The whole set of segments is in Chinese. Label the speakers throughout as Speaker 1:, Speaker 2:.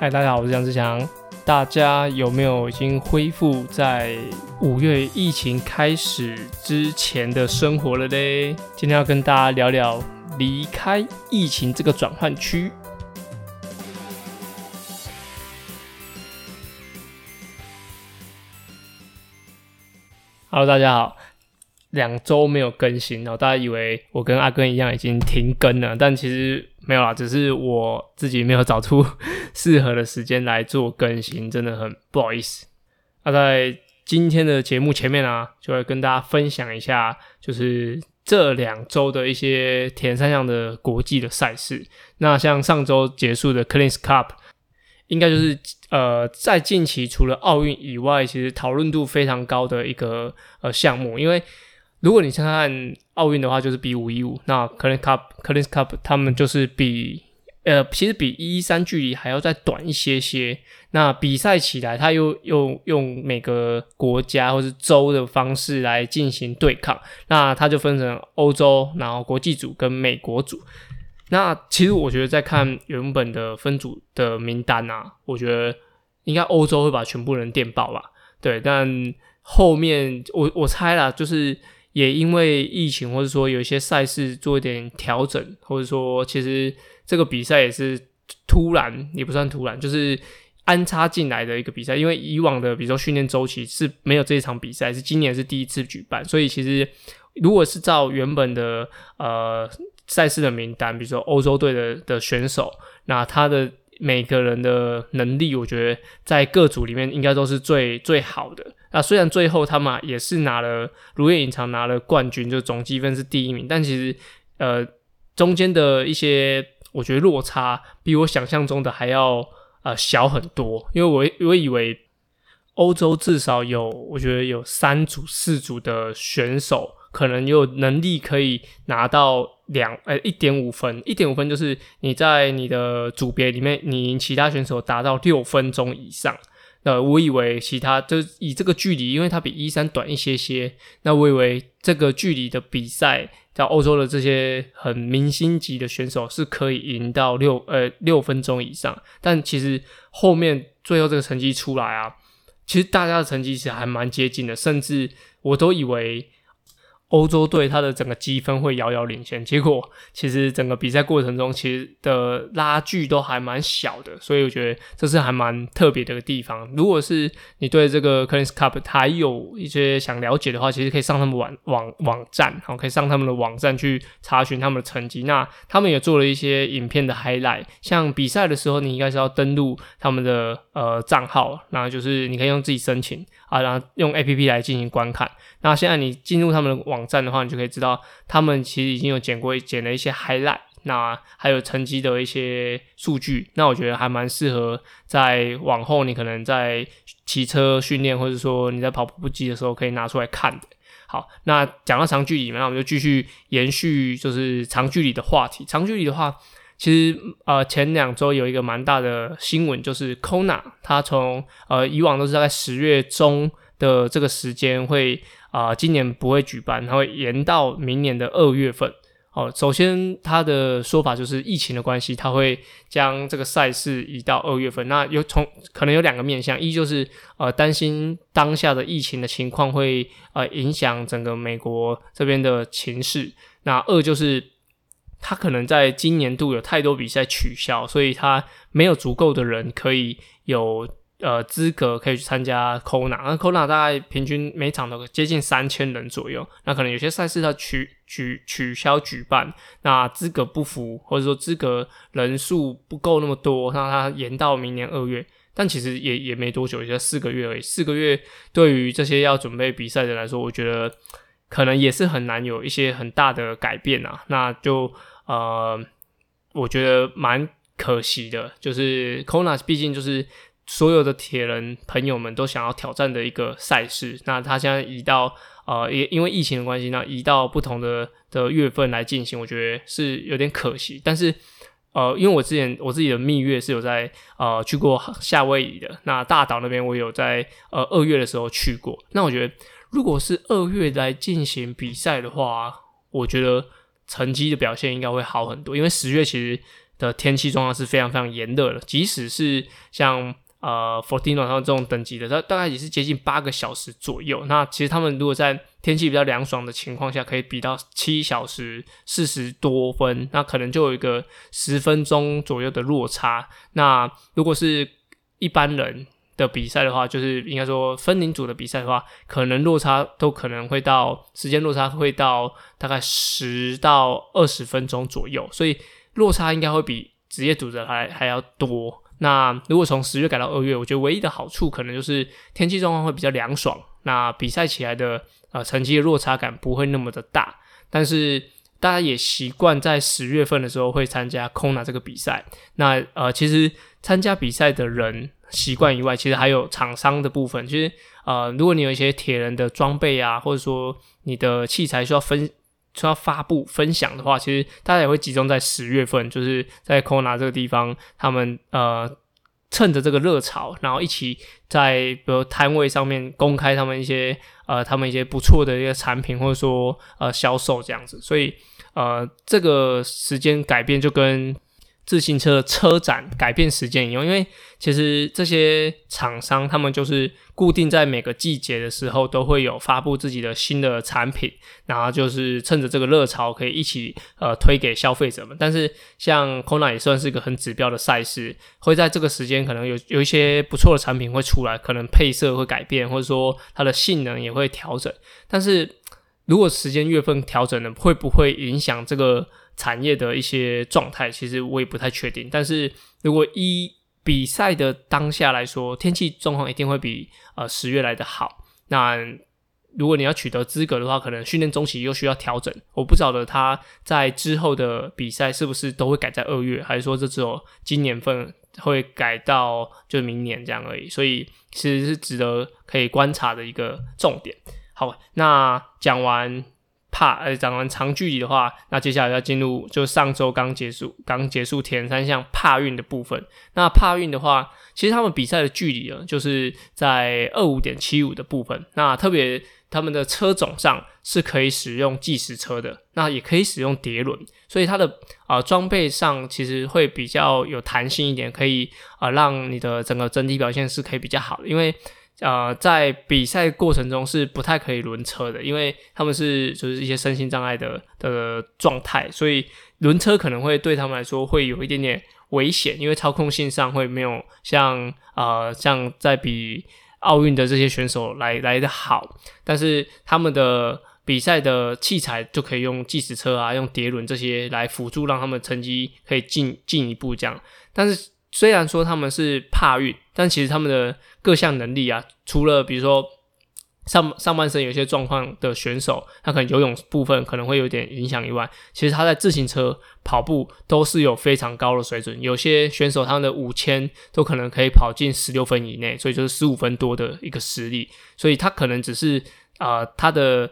Speaker 1: 嗨，大家好，我是杨志强。大家有没有已经恢复在五月疫情开始之前的生活了嘞？今天要跟大家聊聊离开疫情这个转换区。Hello，大家好。两周没有更新，然后大家以为我跟阿根一样已经停更了，但其实没有啦，只是我自己没有找出 适合的时间来做更新，真的很不好意思。那在今天的节目前面啊，就会跟大家分享一下，就是这两周的一些田三项的国际的赛事。那像上周结束的 Cleans Cup，应该就是呃在近期除了奥运以外，其实讨论度非常高的一个呃项目，因为。如果你看看奥运的话，就是比五一五，那 c l e a n Cup、c l e a n Cup 他们就是比呃，其实比一一三距离还要再短一些些。那比赛起来，他又又用每个国家或是州的方式来进行对抗。那它就分成欧洲，然后国际组跟美国组。那其实我觉得在看原本的分组的名单啊，我觉得应该欧洲会把全部人电爆吧。对，但后面我我猜啦，就是。也因为疫情，或者说有一些赛事做一点调整，或者说其实这个比赛也是突然，也不算突然，就是安插进来的一个比赛。因为以往的比如说训练周期是没有这一场比赛，是今年是第一次举办，所以其实如果是照原本的呃赛事的名单，比如说欧洲队的的选手，那他的。每个人的能力，我觉得在各组里面应该都是最最好的。那虽然最后他们也是拿了如愿以偿拿了冠军，就总积分是第一名，但其实呃中间的一些我觉得落差比我想象中的还要呃小很多。因为我我以为欧洲至少有我觉得有三组四组的选手。可能有能力可以拿到两呃一点五分，一点五分就是你在你的组别里面，你赢其他选手达到六分钟以上。那我以为其他就以这个距离，因为它比一三短一些些，那我以为这个距离的比赛，在欧洲的这些很明星级的选手是可以赢到六呃六分钟以上。但其实后面最后这个成绩出来啊，其实大家的成绩其实还蛮接近的，甚至我都以为。欧洲队他的整个积分会遥遥领先，结果其实整个比赛过程中其实的拉锯都还蛮小的，所以我觉得这是还蛮特别的一个地方。如果是你对这个 c l e a n s Cup 还有一些想了解的话，其实可以上他们网网网站，好，可以上他们的网站去查询他们的成绩。那他们也做了一些影片的 highlight，像比赛的时候，你应该是要登录他们的呃账号，然后就是你可以用自己申请啊，然后用 A P P 来进行观看。那现在你进入他们的网站的话，你就可以知道他们其实已经有剪过剪了一些 highlight，那还有成绩的一些数据。那我觉得还蛮适合在往后你可能在骑车训练，或者说你在跑步机的时候可以拿出来看的。好，那讲到长距离嘛，那我们就继续延续就是长距离的话题。长距离的话，其实呃前两周有一个蛮大的新闻，就是 Kona 他从呃以往都是大概十月中的这个时间会。啊，今年不会举办，它会延到明年的二月份。哦，首先他的说法就是疫情的关系，他会将这个赛事移到二月份。那有从可能有两个面向，一就是呃担心当下的疫情的情况会呃影响整个美国这边的情势。那二就是他可能在今年度有太多比赛取消，所以他没有足够的人可以有。呃，资格可以去参加 Kona，那 Kona 大概平均每场都接近三千人左右。那可能有些赛事它取取取消举办，那资格不符，或者说资格人数不够那么多，那它延到明年二月。但其实也也没多久，也就四个月而已。四个月对于这些要准备比赛的来说，我觉得可能也是很难有一些很大的改变啊。那就呃，我觉得蛮可惜的，就是 Kona 毕竟就是。所有的铁人朋友们都想要挑战的一个赛事，那他现在移到呃，也因为疫情的关系，那移到不同的的月份来进行，我觉得是有点可惜。但是呃，因为我之前我自己的蜜月是有在呃去过夏威夷的，那大岛那边我有在呃二月的时候去过。那我觉得如果是二月来进行比赛的话，我觉得成绩的表现应该会好很多，因为十月其实的天气状况是非常非常炎热的，即使是像呃 Fortino 他们这种等级的，它大概也是接近八个小时左右。那其实他们如果在天气比较凉爽的情况下，可以比到七小时四十多分，那可能就有一个十分钟左右的落差。那如果是一般人，的比赛的话，就是应该说分龄组的比赛的话，可能落差都可能会到时间落差会到大概十到二十分钟左右，所以落差应该会比职业组的还还要多。那如果从十月改到二月，我觉得唯一的好处可能就是天气状况会比较凉爽，那比赛起来的呃成绩的落差感不会那么的大。但是大家也习惯在十月份的时候会参加空拿这个比赛，那呃其实参加比赛的人。习惯以外，其实还有厂商的部分。其实，呃，如果你有一些铁人的装备啊，或者说你的器材需要分、需要发布、分享的话，其实大家也会集中在十月份，就是在 Kona 这个地方，他们呃趁着这个热潮，然后一起在比如摊位上面公开他们一些呃他们一些不错的一个产品，或者说呃销售这样子。所以，呃，这个时间改变就跟。自行车车展改变时间，因为其实这些厂商他们就是固定在每个季节的时候都会有发布自己的新的产品，然后就是趁着这个热潮可以一起呃推给消费者们。但是像 Kona 也算是一个很指标的赛事，会在这个时间可能有有一些不错的产品会出来，可能配色会改变，或者说它的性能也会调整。但是如果时间月份调整了，会不会影响这个？产业的一些状态，其实我也不太确定。但是如果一比赛的当下来说，天气状况一定会比呃十月来的好。那如果你要取得资格的话，可能训练中期又需要调整。我不晓得他在之后的比赛是不是都会改在二月，还是说这只有今年份会改到就明年这样而已。所以其实是值得可以观察的一个重点。好，那讲完。怕呃讲完长距离的话，那接下来要进入就上周刚结束刚结束田三项帕运的部分。那帕运的话，其实他们比赛的距离啊，就是在二五点七五的部分。那特别他们的车种上是可以使用计时车的，那也可以使用碟轮，所以它的啊装备上其实会比较有弹性一点，可以啊让你的整个整体表现是可以比较好的，因为。呃，在比赛过程中是不太可以轮车的，因为他们是就是一些身心障碍的的状态，所以轮车可能会对他们来说会有一点点危险，因为操控性上会没有像呃像在比奥运的这些选手来来的好，但是他们的比赛的器材就可以用计时车啊，用碟轮这些来辅助，让他们成绩可以进进一步这样，但是。虽然说他们是怕运，但其实他们的各项能力啊，除了比如说上上半身有些状况的选手，他可能游泳部分可能会有点影响以外，其实他在自行车、跑步都是有非常高的水准。有些选手他们的五千都可能可以跑进十六分以内，所以就是十五分多的一个实力。所以他可能只是啊，他的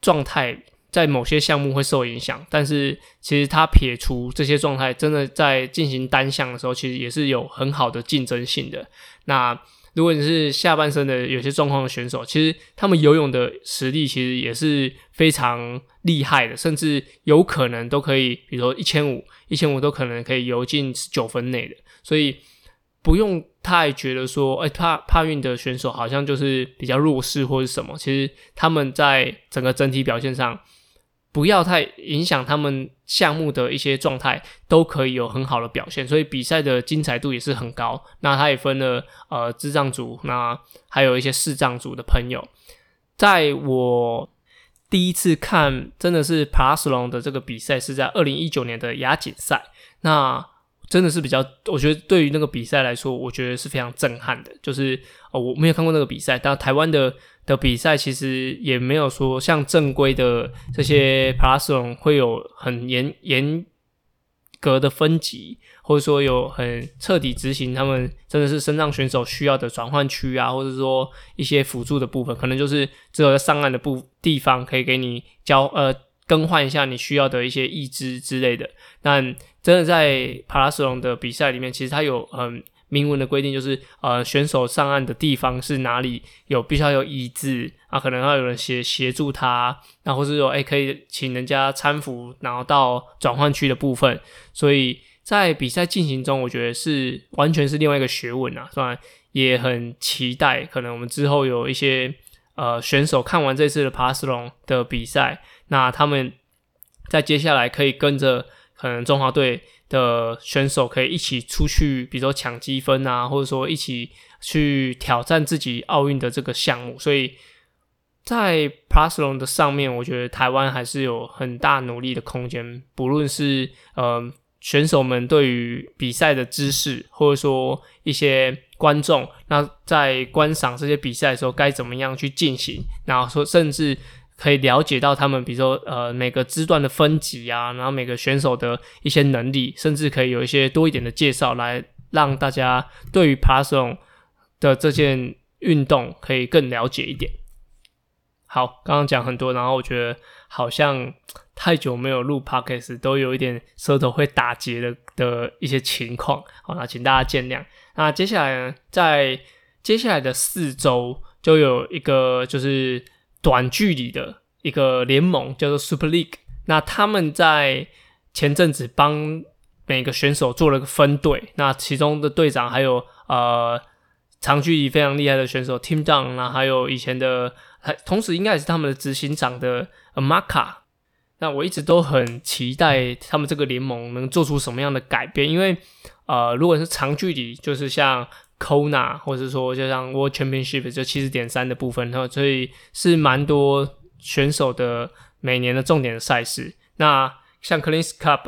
Speaker 1: 状态。在某些项目会受影响，但是其实他撇除这些状态，真的在进行单项的时候，其实也是有很好的竞争性的。那如果你是下半身的有些状况的选手，其实他们游泳的实力其实也是非常厉害的，甚至有可能都可以，比如说一千五、一千五都可能可以游进九分内的，所以。不用太觉得说，哎，帕帕运的选手好像就是比较弱势或者什么。其实他们在整个整体表现上，不要太影响他们项目的一些状态，都可以有很好的表现。所以比赛的精彩度也是很高。那他也分了呃智障组，那还有一些视障组的朋友。在我第一次看真的是 paslon 的这个比赛，是在二零一九年的亚锦赛。那真的是比较，我觉得对于那个比赛来说，我觉得是非常震撼的。就是哦，我没有看过那个比赛，但台湾的的比赛其实也没有说像正规的这些帕拉松会有很严严格的分级，或者说有很彻底执行他们真的是身障选手需要的转换区啊，或者说一些辅助的部分，可能就是只有在上岸的部地方可以给你交呃更换一下你需要的一些义肢之类的，但。真的在帕拉斯隆的比赛里面，其实它有很明文的规定，就是呃选手上岸的地方是哪里有必须要有椅子啊，可能要有人协协助他，然后是说哎可以请人家搀扶，然后到转换区的部分。所以在比赛进行中，我觉得是完全是另外一个学问啊，虽然也很期待，可能我们之后有一些呃选手看完这次的帕斯隆的比赛，那他们在接下来可以跟着可能中华队。的选手可以一起出去，比如说抢积分啊，或者说一起去挑战自己奥运的这个项目。所以在 Plus 龙的上面，我觉得台湾还是有很大努力的空间。不论是呃选手们对于比赛的知识，或者说一些观众，那在观赏这些比赛的时候该怎么样去进行，然后说甚至。可以了解到他们，比如说呃每个支段的分级啊，然后每个选手的一些能力，甚至可以有一些多一点的介绍，来让大家对于爬绳的这件运动可以更了解一点。好，刚刚讲很多，然后我觉得好像太久没有录 podcast，都有一点舌头会打结的的一些情况，好，那请大家见谅。那接下来呢，在接下来的四周就有一个就是。短距离的一个联盟叫做 Super League，那他们在前阵子帮每个选手做了个分队，那其中的队长还有呃长距离非常厉害的选手 Tim Dunn，那还有以前的，还同时应该也是他们的执行长的 Maka。那我一直都很期待他们这个联盟能做出什么样的改变，因为呃如果是长距离，就是像 Kona，或者说就像 World Championship 就七十点三的部分，然后所以是蛮多选手的每年的重点的赛事。那像 c l e a n s Cup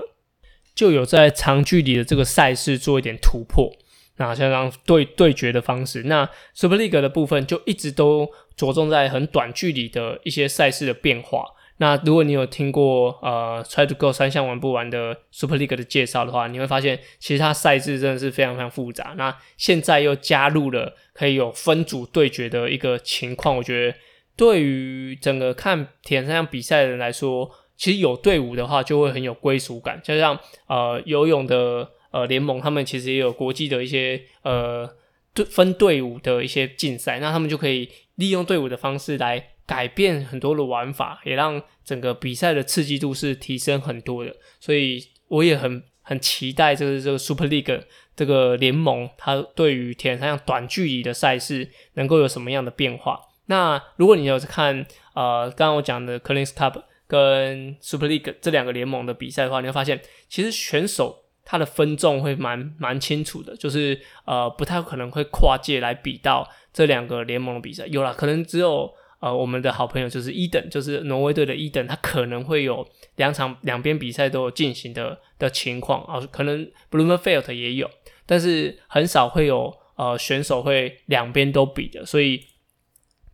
Speaker 1: 就有在长距离的这个赛事做一点突破。那像这样对对决的方式，那 Super League 的部分就一直都着重在很短距离的一些赛事的变化。那如果你有听过呃 Try to Go 三项玩不完的 Super League 的介绍的话，你会发现其实它赛制真的是非常非常复杂。那现在又加入了可以有分组对决的一个情况，我觉得对于整个看田三项比赛的人来说，其实有队伍的话就会很有归属感。就像呃游泳的呃联盟，他们其实也有国际的一些呃队分队伍的一些竞赛，那他们就可以利用队伍的方式来。改变很多的玩法，也让整个比赛的刺激度是提升很多的，所以我也很很期待这个这个 Super League 这个联盟，它对于铁人三项短距离的赛事能够有什么样的变化？那如果你有看呃刚刚我讲的 c l e a n s Cup 跟 Super League 这两个联盟的比赛的话，你会发现其实选手他的分众会蛮蛮清楚的，就是呃不太可能会跨界来比到这两个联盟的比赛，有了可能只有。呃，我们的好朋友就是伊登，就是挪威队的伊登，他可能会有两场两边比赛都有进行的的情况啊，可能 Bloomfield 也有，但是很少会有呃选手会两边都比的，所以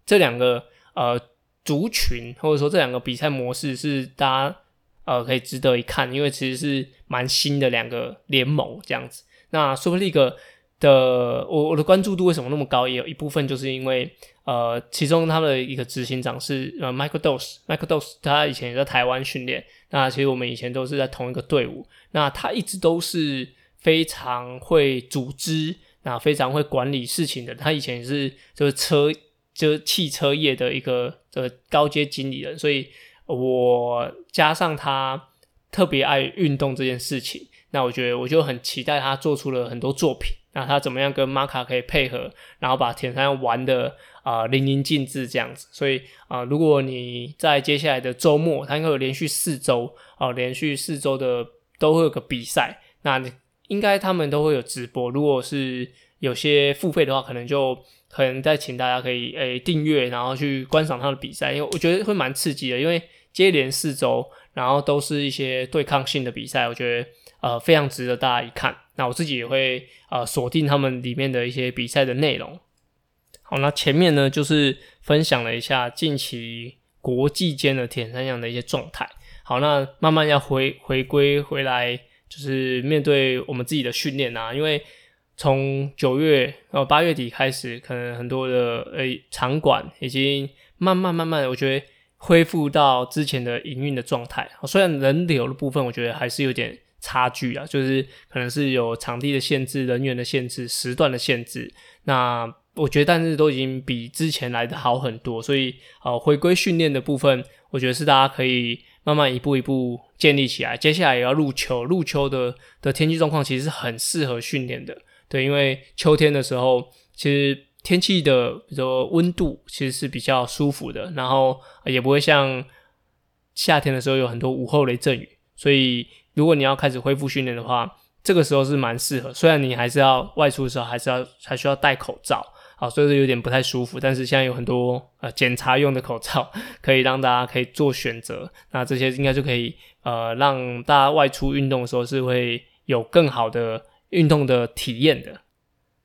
Speaker 1: 这两个呃族群或者说这两个比赛模式是大家呃可以值得一看，因为其实是蛮新的两个联盟这样子。那 Super League 的我我的关注度为什么那么高？也有一部分就是因为。呃，其中他的一个执行长是呃，Michael Dose，Michael Dose，他以前也在台湾训练。那其实我们以前都是在同一个队伍。那他一直都是非常会组织，那非常会管理事情的。他以前也是就是车，就是汽车业的一个呃高阶经理人。所以我加上他特别爱运动这件事情，那我觉得我就很期待他做出了很多作品。那他怎么样跟玛卡可以配合，然后把铁三玩的。啊，淋漓尽致这样子，所以啊，如果你在接下来的周末，他应该有连续四周啊，连续四周的都会有个比赛，那应该他们都会有直播。如果是有些付费的话，可能就可能再请大家可以诶订阅，然后去观赏他的比赛，因为我觉得会蛮刺激的，因为接连四周，然后都是一些对抗性的比赛，我觉得呃非常值得大家一看。那我自己也会呃锁定他们里面的一些比赛的内容。好，那前面呢就是分享了一下近期国际间的铁三项的一些状态。好，那慢慢要回回归回来，就是面对我们自己的训练啊。因为从九月呃八月底开始，可能很多的呃场馆已经慢慢慢慢，我觉得恢复到之前的营运的状态。虽然人流的部分，我觉得还是有点差距啊，就是可能是有场地的限制、人员的限制、时段的限制。那我觉得，但是都已经比之前来的好很多，所以呃，回归训练的部分，我觉得是大家可以慢慢一步一步建立起来。接下来也要入秋，入秋的的天气状况其实是很适合训练的，对，因为秋天的时候，其实天气的比如说温度其实是比较舒服的，然后也不会像夏天的时候有很多午后雷阵雨，所以如果你要开始恢复训练的话，这个时候是蛮适合。虽然你还是要外出的时候还是要还需要戴口罩。啊，所以说有点不太舒服，但是现在有很多呃检查用的口罩，可以让大家可以做选择。那这些应该就可以呃让大家外出运动的时候是会有更好的运动的体验的。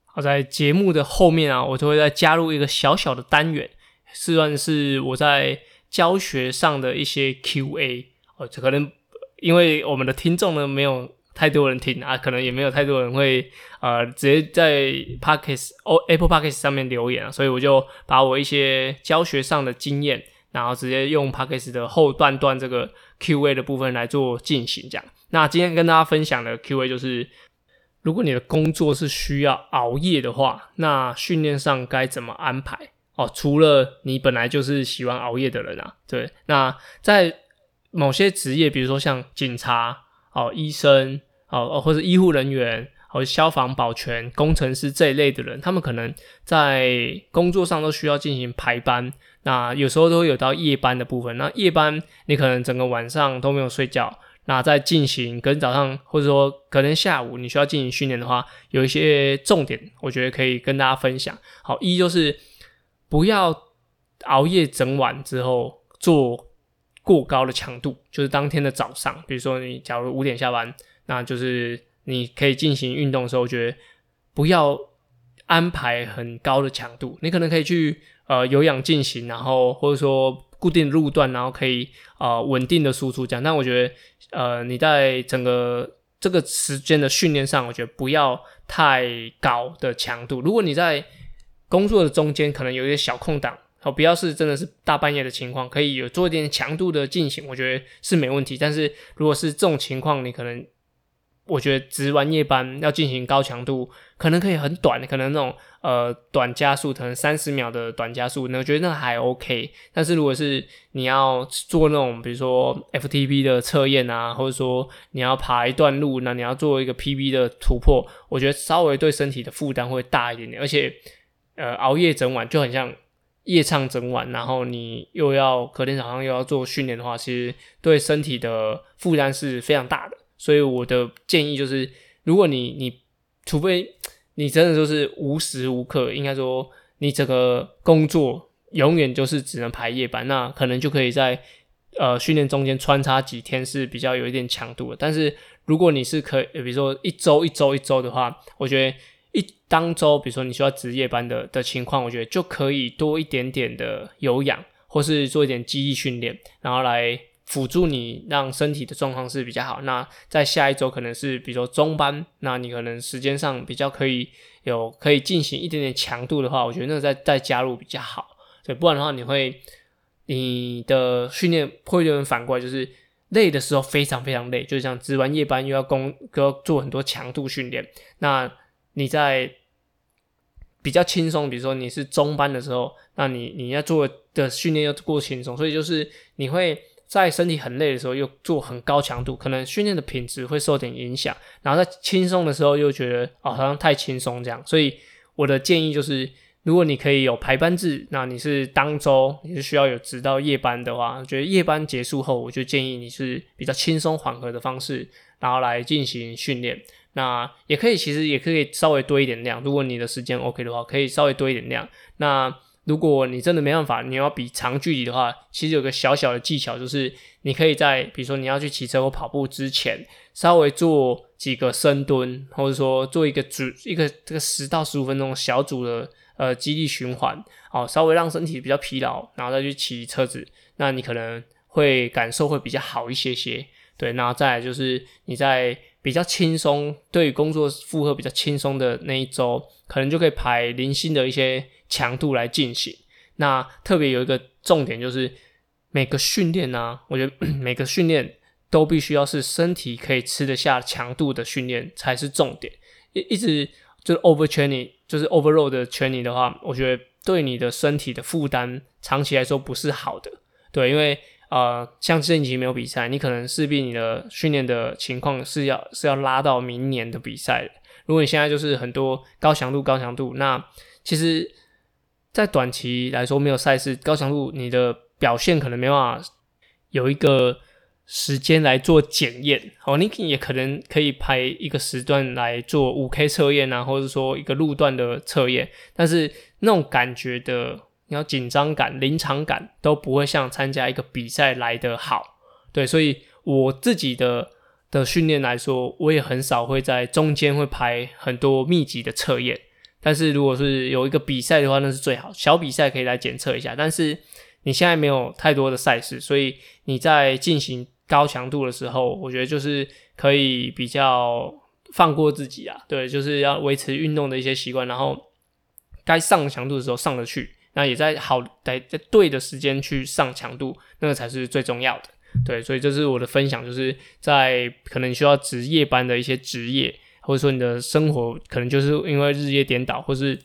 Speaker 1: 好，在节目的后面啊，我就会再加入一个小小的单元，算是我在教学上的一些 Q&A。哦，这可能因为我们的听众呢没有。太多人听啊，可能也没有太多人会呃直接在 Pockets 哦 Apple Pockets 上面留言啊，所以我就把我一些教学上的经验，然后直接用 Pockets 的后段段这个 Q&A 的部分来做进行。这样，那今天跟大家分享的 Q&A 就是，如果你的工作是需要熬夜的话，那训练上该怎么安排？哦，除了你本来就是喜欢熬夜的人啊，对，那在某些职业，比如说像警察哦，医生。哦，或者医护人员，或者消防、保全、工程师这一类的人，他们可能在工作上都需要进行排班。那有时候都会有到夜班的部分。那夜班你可能整个晚上都没有睡觉，那在进行跟早上或者说可能下午你需要进行训练的话，有一些重点，我觉得可以跟大家分享。好，一就是不要熬夜整晚之后做过高的强度，就是当天的早上，比如说你假如五点下班。那就是你可以进行运动的时候，我觉得不要安排很高的强度。你可能可以去呃有氧进行，然后或者说固定路段，然后可以呃稳定的输出这样。但我觉得呃你在整个这个时间的训练上，我觉得不要太高的强度。如果你在工作的中间可能有一些小空档，哦不要是真的是大半夜的情况，可以有做一点强度的进行，我觉得是没问题。但是如果是这种情况，你可能我觉得值完夜班要进行高强度，可能可以很短，可能那种呃短加速，可能三十秒的短加速，那我觉得那还 OK。但是如果是你要做那种比如说 FTP 的测验啊，或者说你要爬一段路，那你要做一个 PB 的突破，我觉得稍微对身体的负担会大一点点。而且呃熬夜整晚就很像夜唱整晚，然后你又要隔天早上又要做训练的话，其实对身体的负担是非常大的。所以我的建议就是，如果你你除非你真的就是无时无刻，应该说你整个工作永远就是只能排夜班，那可能就可以在呃训练中间穿插几天是比较有一点强度的。但是如果你是可以，比如说一周一周一周的话，我觉得一当周，比如说你需要值夜班的的情况，我觉得就可以多一点点的有氧，或是做一点记忆训练，然后来。辅助你让身体的状况是比较好。那在下一周可能是比如说中班，那你可能时间上比较可以有可以进行一点点强度的话，我觉得那再再加入比较好。对，不然的话你会你的训练会有点反过来，就是累的时候非常非常累，就像值完夜班又要工又要做很多强度训练。那你在比较轻松，比如说你是中班的时候，那你你要做的训练又过轻松，所以就是你会。在身体很累的时候，又做很高强度，可能训练的品质会受点影响。然后在轻松的时候，又觉得哦好像太轻松这样。所以我的建议就是，如果你可以有排班制，那你是当周你是需要有直到夜班的话，我觉得夜班结束后，我就建议你是比较轻松缓和的方式，然后来进行训练。那也可以，其实也可以稍微多一点量，如果你的时间 OK 的话，可以稍微多一点量。那如果你真的没办法，你要比长距离的话，其实有个小小的技巧，就是你可以在比如说你要去骑车或跑步之前，稍微做几个深蹲，或者说做一个组一个这个十到十五分钟小组的呃肌力循环，哦，稍微让身体比较疲劳，然后再去骑车子，那你可能会感受会比较好一些些。对，然后再来就是你在比较轻松，对工作负荷比较轻松的那一周，可能就可以排零星的一些。强度来进行，那特别有一个重点就是每个训练呢，我觉得 每个训练都必须要是身体可以吃得下强度的训练才是重点。一一直就是 over training，就是 overload 的 training 的话，我觉得对你的身体的负担长期来说不是好的。对，因为呃，像这一期没有比赛，你可能势必你的训练的情况是要是要拉到明年的比赛。如果你现在就是很多高强度高强度，那其实，在短期来说没有赛事高强度，你的表现可能没办法有一个。时间来做检验，哦，你也可能可以排一个时段来做五 K 测验啊，或者说一个路段的测验，但是那种感觉的，你要紧张感、临场感都不会像参加一个比赛来的好。对，所以我自己的的训练来说，我也很少会在中间会排很多密集的测验。但是如果是有一个比赛的话，那是最好，小比赛可以来检测一下。但是你现在没有太多的赛事，所以你在进行。高强度的时候，我觉得就是可以比较放过自己啊，对，就是要维持运动的一些习惯，然后该上强度的时候上得去，那也在好在在对的时间去上强度，那个才是最重要的，对，所以这是我的分享，就是在可能需要值夜班的一些职业，或者说你的生活可能就是因为日夜颠倒，或是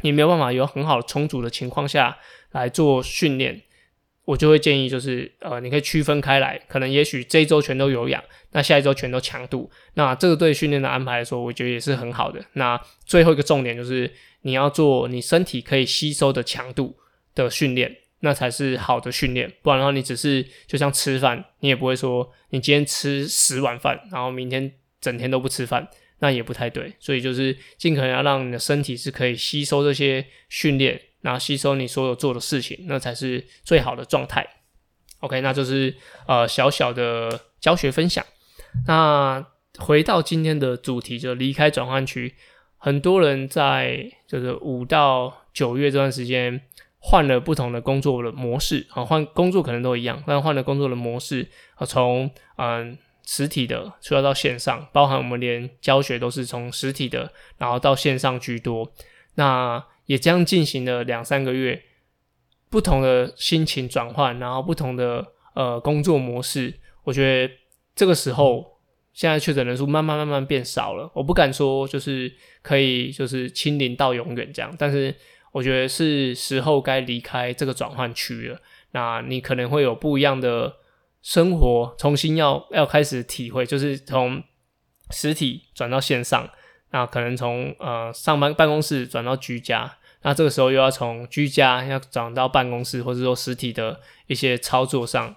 Speaker 1: 你没有办法有很好充足的情况下来做训练。我就会建议，就是呃，你可以区分开来，可能也许这一周全都有氧，那下一周全都强度，那这个对训练的安排来说，我觉得也是很好的。那最后一个重点就是你要做你身体可以吸收的强度的训练，那才是好的训练。不然的话，你只是就像吃饭，你也不会说你今天吃十碗饭，然后明天整天都不吃饭，那也不太对。所以就是尽可能要让你的身体是可以吸收这些训练。然后吸收你所有做的事情，那才是最好的状态。OK，那就是呃小小的教学分享。那回到今天的主题，就离开转换区。很多人在就是五到九月这段时间换了不同的工作的模式啊，换工作可能都一样，但换了工作的模式啊，从嗯实体的需要到线上，包含我们连教学都是从实体的，然后到线上居多。那也将进行了两三个月，不同的心情转换，然后不同的呃工作模式。我觉得这个时候，现在确诊人数慢慢慢慢变少了。我不敢说就是可以就是清零到永远这样，但是我觉得是时候该离开这个转换区了。那你可能会有不一样的生活，重新要要开始体会，就是从实体转到线上。那可能从呃上班办公室转到居家，那这个时候又要从居家要转到办公室，或者说实体的一些操作上，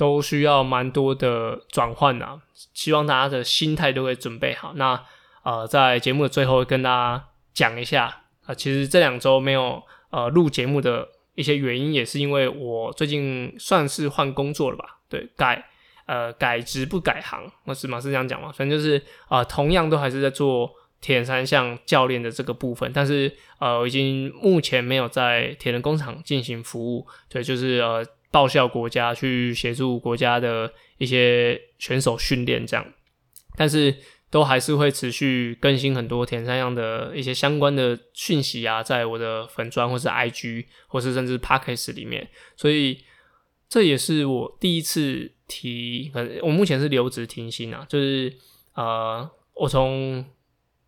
Speaker 1: 都需要蛮多的转换啊。希望大家的心态都会准备好。那呃，在节目的最后跟大家讲一下啊，其实这两周没有呃录节目的一些原因，也是因为我最近算是换工作了吧？对，改。呃，改职不改行，我是马是这样讲嘛？反正就是啊，同样都还是在做铁人三项教练的这个部分，但是呃，已经目前没有在铁人工厂进行服务，对，就是呃，报效国家去协助国家的一些选手训练这样，但是都还是会持续更新很多铁人三项的一些相关的讯息啊，在我的粉砖或是 IG 或是甚至 Podcast 里面，所以这也是我第一次。提，我目前是留职停薪啊，就是呃，我从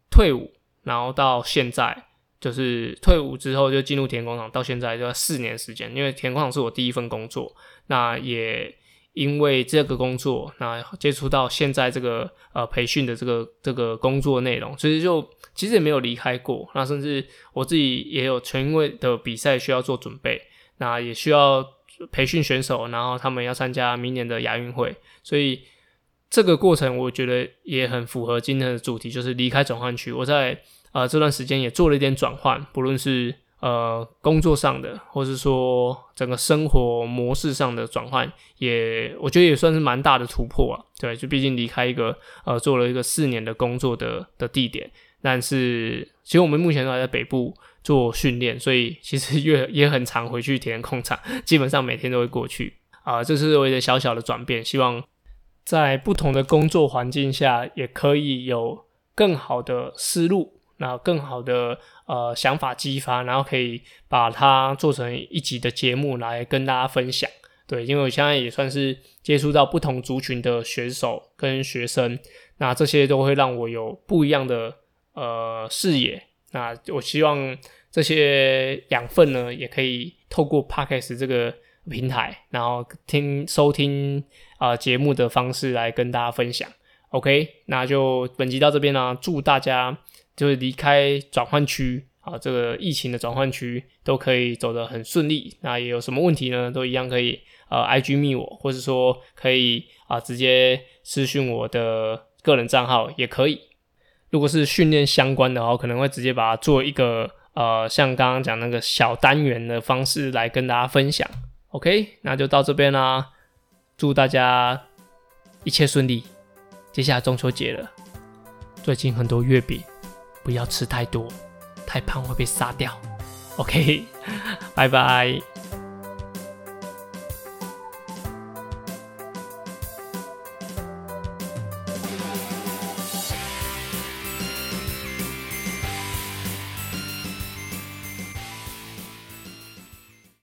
Speaker 1: 退伍，然后到现在，就是退伍之后就进入田工厂，到现在就要四年时间。因为田工厂是我第一份工作，那也因为这个工作，那接触到现在这个呃培训的这个这个工作内容，其实就其实也没有离开过。那甚至我自己也有全位的比赛需要做准备，那也需要。培训选手，然后他们要参加明年的亚运会，所以这个过程我觉得也很符合今天的主题，就是离开转换区。我在呃这段时间也做了一点转换，不论是呃工作上的，或是说整个生活模式上的转换，也我觉得也算是蛮大的突破啊。对，就毕竟离开一个呃做了一个四年的工作的的地点，但是其实我们目前都还在北部。做训练，所以其实也也很常回去体验控场，基本上每天都会过去啊。这是我一个小小的转变，希望在不同的工作环境下，也可以有更好的思路，那更好的呃想法激发，然后可以把它做成一集的节目来跟大家分享。对，因为我现在也算是接触到不同族群的选手跟学生，那这些都会让我有不一样的呃视野。那我希望这些养分呢，也可以透过 Podcast 这个平台，然后听收听啊节目的方式来跟大家分享。OK，那就本集到这边呢，祝大家就是离开转换区。啊，这个疫情的转换区都可以走得很顺利。那也有什么问题呢？都一样可以呃，IG 密我，或者说可以啊，直接私讯我的个人账号也可以。如果是训练相关的话，可能会直接把它做一个呃，像刚刚讲那个小单元的方式来跟大家分享。OK，那就到这边啦，祝大家一切顺利。接下来中秋节了，最近很多月饼，不要吃太多。太胖会被杀掉。OK，拜拜。